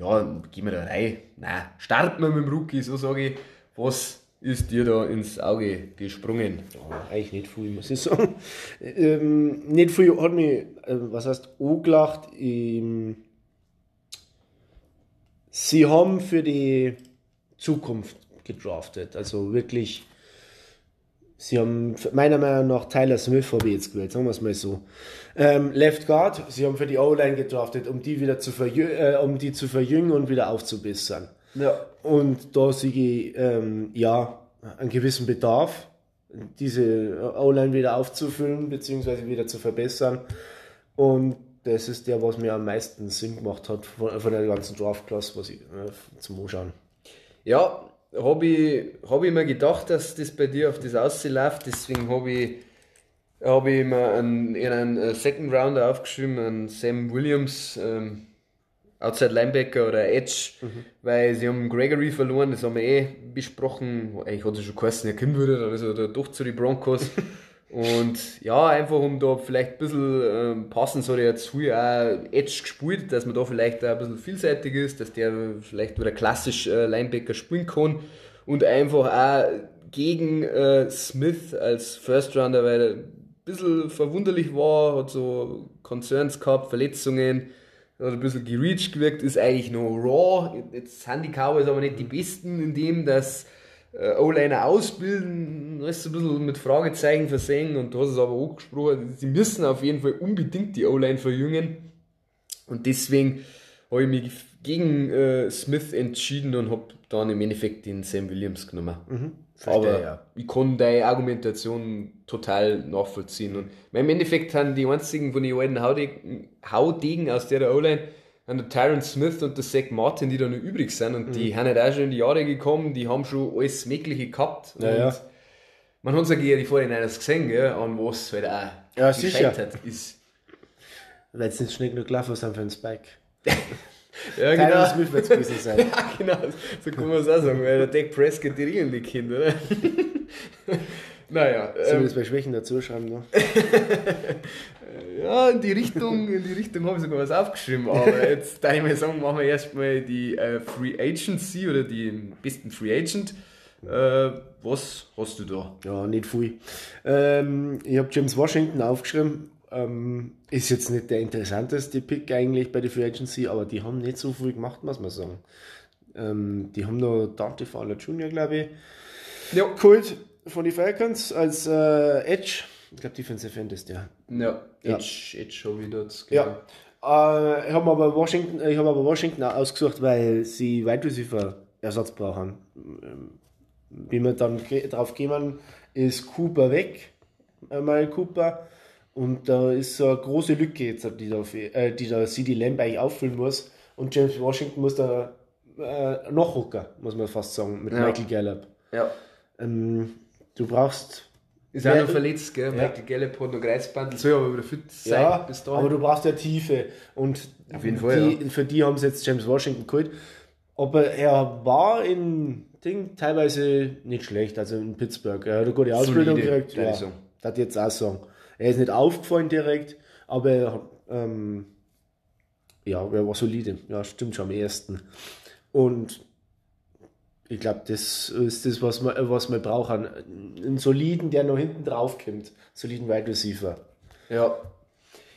ja, gehen wir da rein. Nein, starten wir mit dem Rookie, so sage ich. Was ist dir da ins Auge gesprungen? Ja, eigentlich nicht viel, muss ich sagen. <laughs> ähm, nicht viel hat mich, äh, was heißt, angelacht. Ähm, sie haben für die Zukunft gedraftet. Also wirklich, sie haben meiner Meinung nach Tyler Smith habe ich jetzt gewählt, sagen wir es mal so. Ähm, Left Guard, sie haben für die O-Line gedraftet, um die wieder zu, äh, um die zu verjüngen und wieder aufzubessern. Ja. Und da sehe ich ähm, ja einen gewissen Bedarf, diese O-Line wieder aufzufüllen bzw. wieder zu verbessern. Und das ist der, was mir am meisten Sinn gemacht hat von, von der ganzen Draft-Class, was ich äh, zum Anschauen. Ja, habe ich, hab ich mir gedacht, dass das bei dir auf das ausläuft. Deswegen habe ich, hab ich mir einen, in einen äh, Second Rounder aufgeschrieben, einen Sam Williams, ähm, Outside Linebacker oder Edge, weil sie haben Gregory verloren, das haben wir eh besprochen. Eigentlich hat es schon geheißen, er kommen würde, da doch zu den Broncos. <laughs> Und ja, einfach um da vielleicht ein bisschen ähm, passend, so er jetzt früher auch Edge gespielt, dass man da vielleicht auch ein bisschen vielseitig ist, dass der vielleicht wieder klassisch äh, Linebacker spielen kann und einfach auch gegen äh, Smith als First Rounder, weil er ein bisschen verwunderlich war, hat so Concerns gehabt, Verletzungen, hat ein bisschen gereached gewirkt, ist eigentlich noch raw. Jetzt sind die Cowboys aber nicht die Besten in dem, dass O-Liner ausbilden, da ist ein bisschen mit Fragezeichen versehen und du hast es aber auch gesprochen, sie müssen auf jeden Fall unbedingt die O-Line verjüngen und deswegen habe ich mich gegen äh, Smith entschieden und habe dann im Endeffekt den Sam Williams genommen. verstehe, aber ja. ich kann deine Argumentation total nachvollziehen. Und im Endeffekt haben die einzigen von den alten Haudegen aus der O-Line haben der Tyron Smith und der Zach Martin, die da noch übrig sind. Und Mhm. die haben halt auch schon in die Jahre gekommen, die haben schon alles Mögliche gehabt. Ja, und ja. man hat es ja die 49ers gesehen, gell, an was halt auch Ja, sicher. gescheitert ist. Weil es nicht schnell genug gelaufen sind für den Spike. <laughs> Ja, Tyler genau. Smith wird es gewesen sein. <laughs> Ja, genau, so kann man es auch sagen, weil der Dak Prescott die Regeln nicht kennt, oder? <laughs> naja, Sollen wir ähm, das bei Schwächen dazu schreiben? Ne? Ja, in die Richtung, in die Richtung habe ich sogar was aufgeschrieben, aber <laughs> jetzt darf ich mal sagen, machen wir erstmal die äh, Free Agency oder die besten Free Agent. Äh, was hast du da? Ja, nicht viel. Ähm, ich habe James Washington aufgeschrieben. Ähm, ist jetzt nicht der interessanteste Pick eigentlich bei der Free Agency, aber die haben nicht so viel gemacht, muss man sagen. Ähm, die haben noch Dante Fowler Jr., glaube ich. Ja. Kult von den Falcons als äh, Edge. Ich glaube, Defensive End ist der. Ja, Edge, ja. Edge ich dort. Genau. Ja. Äh, ich habe aber Washington, ich habe aber Washington ausgesucht, weil sie Wide Receiver Ersatz brauchen. Ähm, wie wir dann drauf gehen, ist Cooper weg, einmal Cooper. Und da ist so eine große Lücke jetzt, die da, äh, die da CD Lamb eigentlich auffüllen muss. Und James Washington muss da äh, noch rucken, muss man fast sagen, mit ja. Michael Gallup. Ja. Ähm, du brauchst. Ist auch noch verletzt, gell? Ja. Michael Gallup hat noch Kreuzbandel, soll aber wieder fit sein ja, bis dahin. Aber du brauchst ja Tiefe. Und Auf jeden Fall, die, ja. für die haben sie jetzt James Washington geholt. Aber er war in Ding teilweise nicht schlecht, also in Pittsburgh. Er hat eine gute Ausbildung Solide, gekriegt. Ja, das jetzt auch sagen. Er ist nicht aufgefallen direkt, aber er, ähm, ja, er war solide. Ja, stimmt schon am ersten. Und ich glaube, das ist das, was man, was man braucht. Einen soliden, der noch hinten drauf kommt. Soliden Wide Receiver. Ja.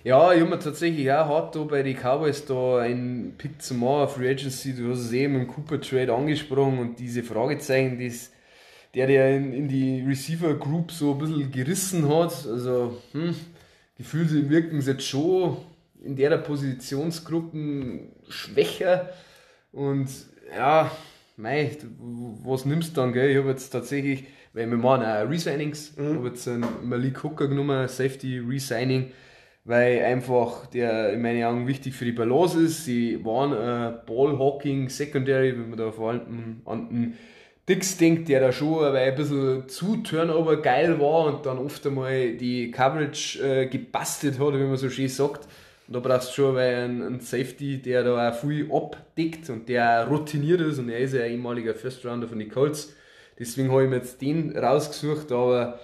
Ja, ich habe mir tatsächlich auch hart da bei den Cowboys da einen Pick zu machen, Free Agency. Du hast es eben im Cooper Trade angesprochen und diese Fragezeichen, das, der der in, in die Receiver Group so ein bisschen gerissen hat. Also, hm, gefühlt wirken sie jetzt schon in der Positionsgruppen schwächer. Und ja, mei, was nimmst du dann, gell? Ich habe jetzt tatsächlich, weil wir machen auch Resignings, mhm. habe jetzt einen Malik Hooker genommen, Safety Resigning, weil einfach der in meinen Augen wichtig für die Balance ist. Sie waren äh, Ballhawking Secondary, wenn man da vor allem an den Dix denkt, der da schon ein bisschen zu Turnover geil war und dann oft einmal die Coverage äh, gebastelt hat, wie man so schön sagt. Und da brauchst du schon einen, einen Safety, der da auch viel abdeckt und der routiniert ist und er ist ja ein ehemaliger First Rounder von den Colts. Deswegen habe ich mir jetzt den rausgesucht, aber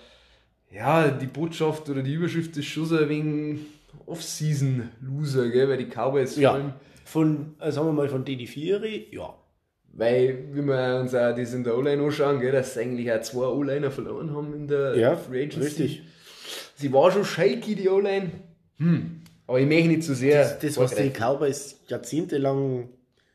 ja, die Botschaft oder die Überschrift ist schon so ein wenig Off-Season-Loser, gell, weil die Cowboys ja. Von, äh, sagen wir mal, von DD 4, ja. Weil, wie wir uns auch das in der O-Line anschauen, gell, dass sie eigentlich auch zwei O-Liner verloren haben in der ja, Free Agency. Richtig. Sie war schon shaky, die O-Line. Hm. Aber ich möchte nicht zu so sehr. Das, das was die Cowboys jahrzehntelang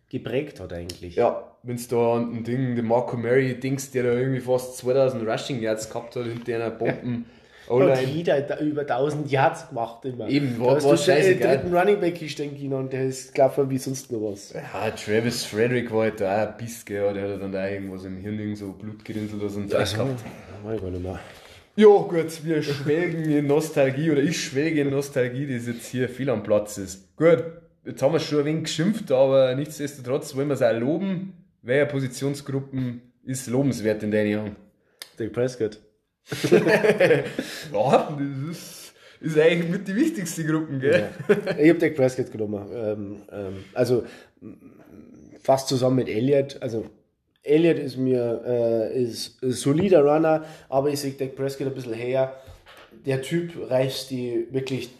geprägt hat, eigentlich. Ja, wenn es da an den Ding, den Marco Murray Dings, der da irgendwie fast 2000 Rushing Yards gehabt hat, hinter einer Bomben. <laughs> Hat jeder über 1000 Yards gemacht immer. Eben, war, da war scheiße. Der dritten Running Back gestehen können und der ist gelaufen wie sonst noch was. Ja, Travis Frederick war halt da auch ein Biss, gell, der hat dann da irgendwas im Hirn so Blut gerinselt oder so ein Zeug gehabt. Ja, gar nicht mehr. Ja, gut, wir schwelgen in Nostalgie oder ich schwelge in Nostalgie, die jetzt hier viel am Platz ist. Gut, jetzt haben wir schon ein wenig geschimpft, aber nichtsdestotrotz wollen wir es auch loben. Welche Positionsgruppen ist lobenswert in deinen Augen? Dick Prescott. <laughs> ja, das ist, ist eigentlich mit die wichtigste Gruppen, gell? Ja. Ich habe Dick Prescott genommen. Ähm, ähm, also fast zusammen mit Elliott. Also Elliott ist mir äh, ist ein solider Runner, aber ich sehe Dak Prescott ein bisschen her. Der Typ reißt die wirklich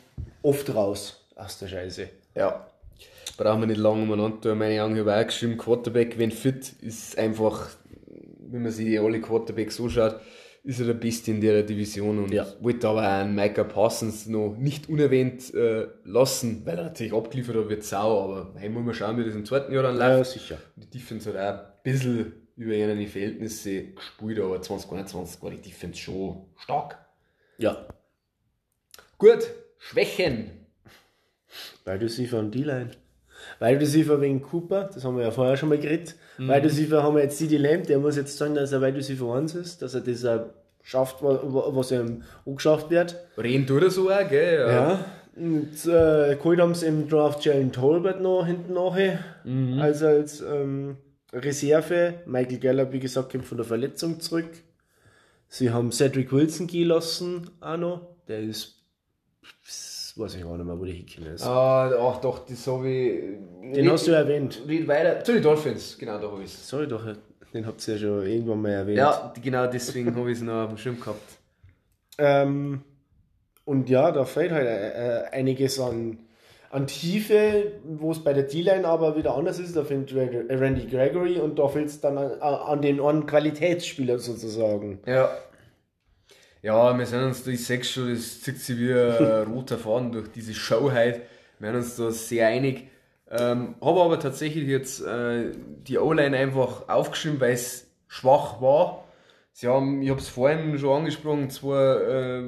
oft raus aus der Scheiße. Ja. Brauchen wir nicht lange umeinander. Meine Augen habe auch geschrieben, Quarterback, wenn fit, ist einfach, wenn man sich alle Quarterbacks so schaut, ist er der Beste in der Division und ja. wollte aber einen Micah Parsons noch nicht unerwähnt äh, lassen, weil er natürlich abgeliefert hat, wird sau, aber hey, muss man schauen, wie das im zweiten Jahr dann läuft. Ja, sicher. Die Defense hat auch bisschen über ihre Verhältnisse gespielt, aber 2021 war die Defense schon stark. Ja. Gut, Schwächen. Weil du sie von D-Line. Weil du sie wegen Cooper, das haben wir ja vorher schon mal geredet, mhm. weil du sie haben wir jetzt CD Lamb, der muss jetzt sagen, dass er weil du sie für uns ist, dass er das auch schafft, was ihm angeschafft wird. Reden tut er so auch, gell? Ja. ja. Und äh, geholt haben sie im Draft Jalen Tolbert noch hinten nachher, mhm. also als ähm, Reserve. Michael Gallup, wie gesagt, kommt von der Verletzung zurück. Sie haben Cedric Wilson gehen lassen, auch noch. Der ist, weiß ich auch nicht mehr, wo der hingekommen ist. Ah, ach doch, das habe ich. Den red, hast du erwähnt. Red weiter. Zu den Dolphins, genau, da habe ich es. Sorry, doch, den habt ihr ja schon irgendwann mal erwähnt. Ja, genau deswegen habe ich es noch auf dem Schirm gehabt. Ähm, und ja, da fehlt halt äh, äh einiges an an Tiefe, wo es bei der D-Line aber wieder anders ist. Da findet Randy Gregory und da fehlt es dann an, an den an Qualitätsspieler sozusagen. Ja. Ja, wir sind uns, ich sehe schon, das zieht sich wie ein <laughs> roter Faden durch diese Showheit. Wir sind uns da sehr einig. Ähm, habe aber tatsächlich jetzt äh, die O-Line einfach aufgeschrieben, weil es schwach war. Sie haben, ich habe es vorhin schon angesprochen, zwei äh,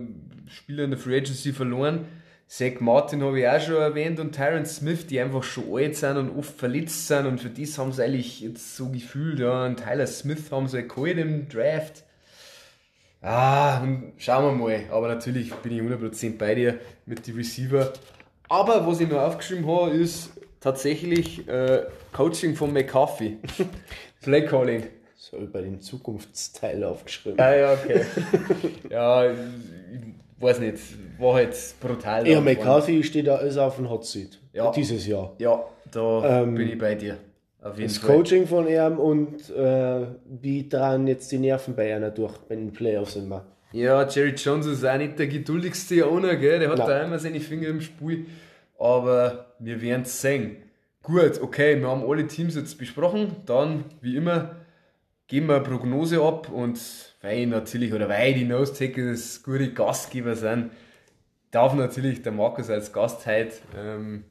Spieler in der Free Agency verloren. Zach Martin habe ich auch schon erwähnt und Tyron Smith, die einfach schon alt sind und oft verletzt sind und für das haben sie eigentlich jetzt so gefühlt, ja, und Tyler Smith haben sie geholt im Draft. Ah, und schauen wir mal. Aber natürlich bin ich 100% bei dir mit den Receiver. Aber was ich noch aufgeschrieben habe, ist tatsächlich äh, Coaching von McCarthy. <laughs> Play Calling. So bei dem Zukunftsteil aufgeschrieben. Ah ja, okay. <laughs> ja, ich weiß nicht, war halt brutal. Ja, McCarthy steht da ist auf dem Hot Seat. Ja. Dieses Jahr. Ja, da Ähm, bin ich bei dir. Auf jeden Das Fall. Coaching von ihm und äh, wie dran jetzt die Nerven bei einer durch, wenn den Playoffs sind wir. Ja, Jerry Jones ist auch nicht der geduldigste Owner, gell? Der hat Nein. da immer seine Finger im Spiel. Aber wir werden es sehen. Gut, okay, wir haben alle Teams jetzt besprochen. Dann, wie immer, geben wir eine Prognose ab. Und weil ich natürlich, oder weil die Nose-Takers gute Gastgeber sind, darf natürlich der Markus als Gast heute ähm,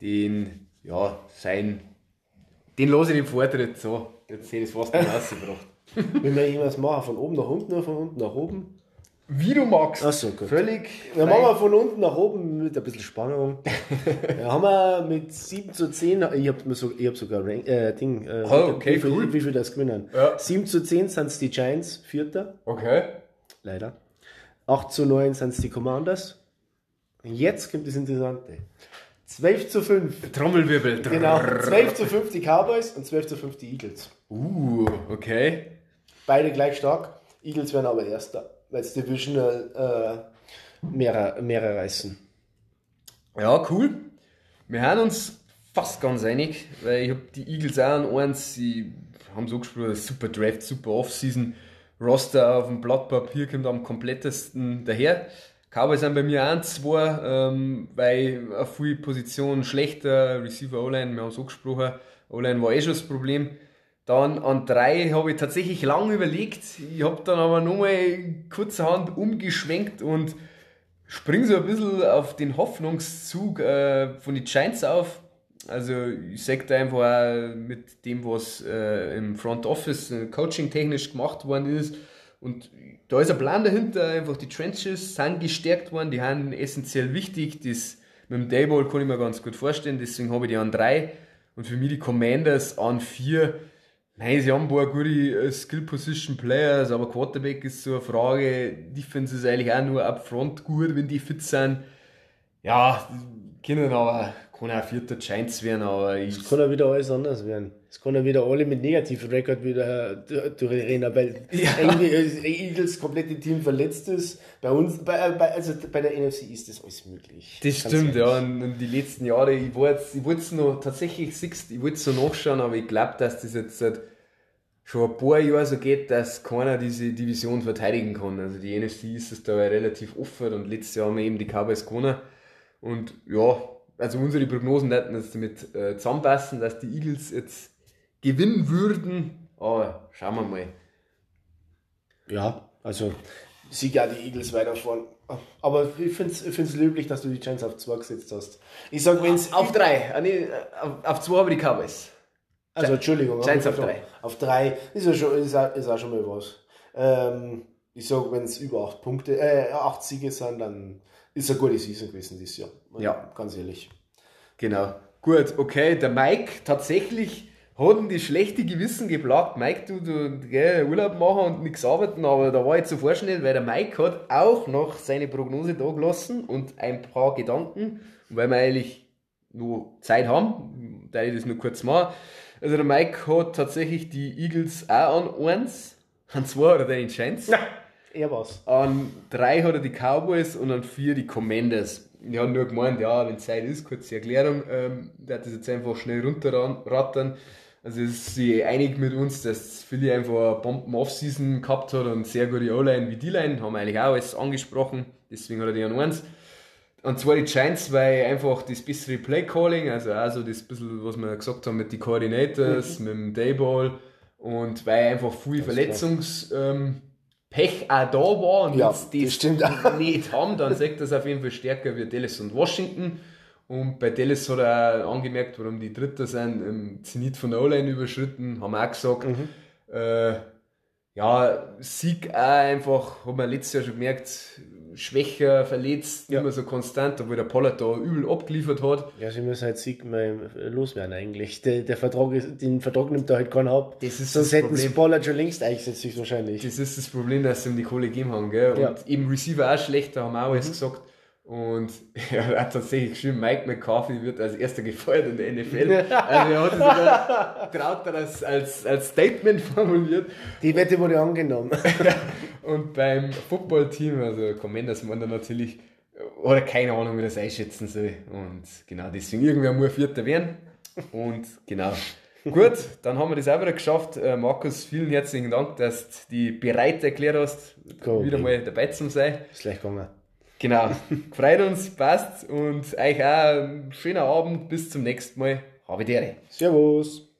den, ja, sein, den lasse ich den Vortritt so. Jetzt hätte ich es fast rausgebracht. Wenn wir irgendwas machen, von oben nach unten oder von unten nach oben? Wie du magst. Ach so, gut. Völlig. Wir machen wir von unten nach oben mit ein bisschen Spannung. <laughs> ja, haben wir mit 7 zu 10, ich habe so, ich hab sogar Rank, äh, Ding, äh, Oh, okay, wie, viel, cool. wie viel das gewinnen. Ja. 7 zu 10 sind es die Giants, Vierter, Okay. leider. 8 zu 9 sind es die Commanders. Und jetzt kommt das Interessante. 12 zu 5. Trommelwirbel. Genau, 12 zu 5 die Cowboys und 12 zu 5 die Eagles. Uh, okay. Beide gleich stark. Eagles werden aber Erster, weil es Divisional äh, mehr, mehr reißen. Ja, cool. Wir haben uns fast ganz einig, weil ich habe die Eagles auch an eins, sie haben so gesprochen, super Draft, super Offseason. Roster auf dem Blatt Papier kommt am komplettesten daher. Cowboys sind bei mir auch ein, zwei, ähm, weil auf viele Positionen schlechter, Receiver O-Line, wir haben so gesprochen, O-Line war eh schon das Problem. Dann an drei habe ich tatsächlich lange überlegt. Ich habe dann aber nochmal kurzerhand umgeschwenkt und spring so ein bisschen auf den Hoffnungszug äh, von den Giants auf. Also ich sage da einfach auch mit dem, was äh, im Front Office äh, coaching-technisch gemacht worden ist. Und da ist ein Plan dahinter, einfach die Trenches sind gestärkt worden, die haben essentiell wichtig. Das mit dem Dayball kann ich mir ganz gut vorstellen, deswegen habe ich die an drei. Und für mich die Commanders an vier. Nein, sie haben ein paar gute äh, Skill-Position-Players, aber Quarterback ist so eine Frage. Defense ist eigentlich auch nur upfront gut, wenn die fit sind. Ja, können aber, kann auch vierter Giants werden, aber ich, Es kann ja wieder alles anders werden. Es kann ja wieder alle mit negativen Rekord wieder durch- durchrennen, weil irgendwie das Eagles komplette Team verletzt ist. Bei uns, bei, bei, also bei der NFC ist das alles möglich. Das Ganz stimmt, ehrlich. ja. Und, und die letzten Jahre, ich wollte ich es noch tatsächlich ich wollte es noch nachschauen, aber ich glaube, dass das jetzt seit schon ein paar Jahren so geht, dass keiner diese Division verteidigen kann. Also die NFC ist es da relativ offen und letztes Jahr haben wir eben die Cowboys gewonnen. Und ja, also unsere Prognosen hätten jetzt damit äh, zusammenpassen, dass die Eagles jetzt gewinnen würden. Aber schauen wir mal. Ja, also sieg ja die Eagles weiter vorn. Aber ich finde es ich find's löblich, dass du die Giants auf 2 gesetzt hast. Ich sag, wenn es. Auf drei, ah, nee, auf, auf zwei habe ich die Cowboys. Also Entschuldigung. Giants auf drei. Auf 3 ist ja schon, ist auch, ist auch schon mal was. Ähm, ich sag, wenn es über 8 Punkte, äh, 8 Siege sind, dann ist eine gute Season gewesen dieses Jahr. Ja. Ganz ehrlich. Genau. Gut, okay, der Mike tatsächlich hat das schlechte Gewissen geplagt. Mike, du, du gell, Urlaub machen und nichts arbeiten, aber da war ich zu vorschnell, weil der Mike hat auch noch seine Prognose da gelassen und ein paar Gedanken, Und weil wir eigentlich nur Zeit haben, da ich das nur kurz machen. Also der Mike hat tatsächlich die Eagles auch an 1, an 2 oder den Giants. Er war's. An drei hat er die Cowboys und an vier die Commanders. Ich habe nur gemeint, ja, wenn Zeit ist, kurze Erklärung, ähm, der hat das jetzt einfach schnell runterrattern. Also ist sie einig mit uns, dass Philly einfach eine Bomben Offseason gehabt hat und sehr gute O-Line wie D-Line, haben wir eigentlich auch alles angesprochen, deswegen hat er die an 1. Und zwar die Giants, weil einfach das bessere Play-Calling, also also das bisschen, was wir gesagt haben mit den Coordinators, mit dem Dayball und weil einfach viel Verletzungs... Ähm, Pech auch da war und Ja, jetzt das stimmt nicht haben, dann sagt das auf jeden Fall stärker wie Dallas und Washington. Und bei Dallas hat er auch angemerkt, warum die Dritter sind, im Zenit von der O-Line überschritten, haben auch gesagt, Mhm. äh, ja, Sieg auch einfach, hat man letztes Jahr schon gemerkt, schwächer, verletzt, ja. mehr so konstant, obwohl der Pollard da übel abgeliefert hat. Ja, sie müssen halt Sieg mal loswerden eigentlich. Der, der Vertrag ist, den Vertrag nimmt da halt keiner ab. Das ist Sonst das hätten sie Pollard schon längst eingesetzt, wahrscheinlich. Das ist das Problem, dass sie ihm die Kohle gegeben haben, gell? Und ja. eben Receiver auch schlechter, haben auch alles mhm. gesagt. Und <laughs> er hat tatsächlich geschrieben, Mike McCarthy wird als erster gefeuert in der NFL. <laughs> Also er hat es sogar traut er das als, als Statement <laughs> formuliert. Die Wette wurde angenommen. Und beim Footballteam, also Commanders, man da natürlich, oder keine Ahnung, wie das einschätzen soll. Und genau, deswegen irgendwer muss Vierter werden. Und genau. Gut, dann haben wir das auch wieder geschafft. Äh, Markus, vielen herzlichen Dank, dass du die bereit erklärt hast, cool, wieder mal dabei zu sein. Ist gleich gegangen. Genau. Freut uns, passt und euch auch einen schönen Abend. Bis zum nächsten Mal. Habe Servus.